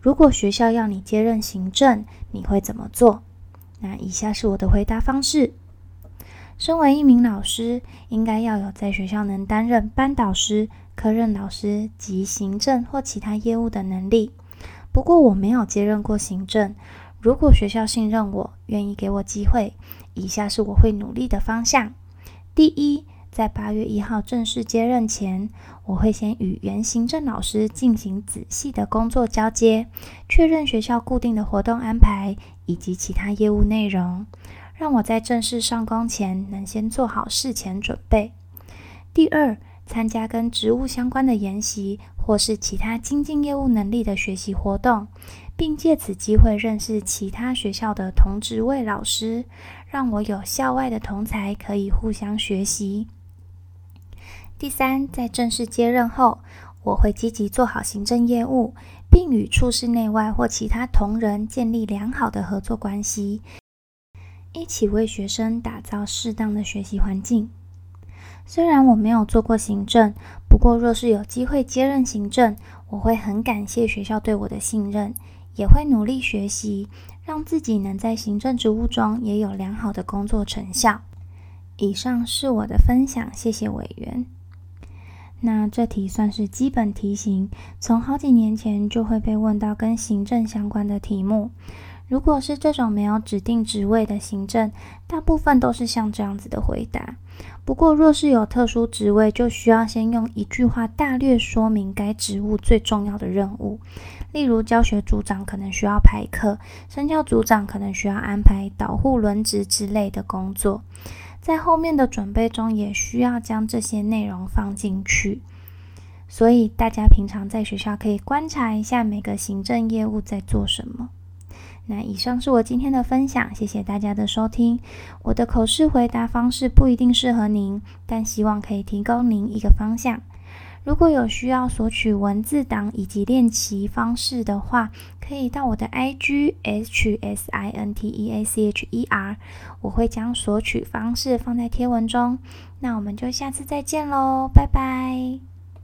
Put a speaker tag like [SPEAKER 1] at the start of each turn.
[SPEAKER 1] 如果学校要你接任行政，你会怎么做？那以下是我的回答方式。身为一名老师，应该要有在学校能担任班导师、科任老师及行政或其他业务的能力。不过我没有接任过行政。如果学校信任我，愿意给我机会，以下是我会努力的方向。第一。在八月一号正式接任前，我会先与原行政老师进行仔细的工作交接，确认学校固定的活动安排以及其他业务内容，让我在正式上工前能先做好事前准备。第二，参加跟职务相关的研习或是其他精进业务能力的学习活动，并借此机会认识其他学校的同职位老师，让我有校外的同才可以互相学习。第三，在正式接任后，我会积极做好行政业务，并与处室内外或其他同仁建立良好的合作关系，一起为学生打造适当的学习环境。虽然我没有做过行政，不过若是有机会接任行政，我会很感谢学校对我的信任，也会努力学习，让自己能在行政职务中也有良好的工作成效。以上是我的分享，谢谢委员。那这题算是基本题型，从好几年前就会被问到跟行政相关的题目。如果是这种没有指定职位的行政，大部分都是像这样子的回答。不过若是有特殊职位，就需要先用一句话大略说明该职务最重要的任务。例如教学组长可能需要排课，生教组长可能需要安排导护轮值之类的工作。在后面的准备中，也需要将这些内容放进去。所以大家平常在学校可以观察一下每个行政业务在做什么。那以上是我今天的分享，谢谢大家的收听。我的口试回答方式不一定适合您，但希望可以提供您一个方向。如果有需要索取文字档以及练习方式的话，可以到我的 IG H S I N T E A C H E R，我会将索取方式放在贴文中。那我们就下次再见喽，拜拜。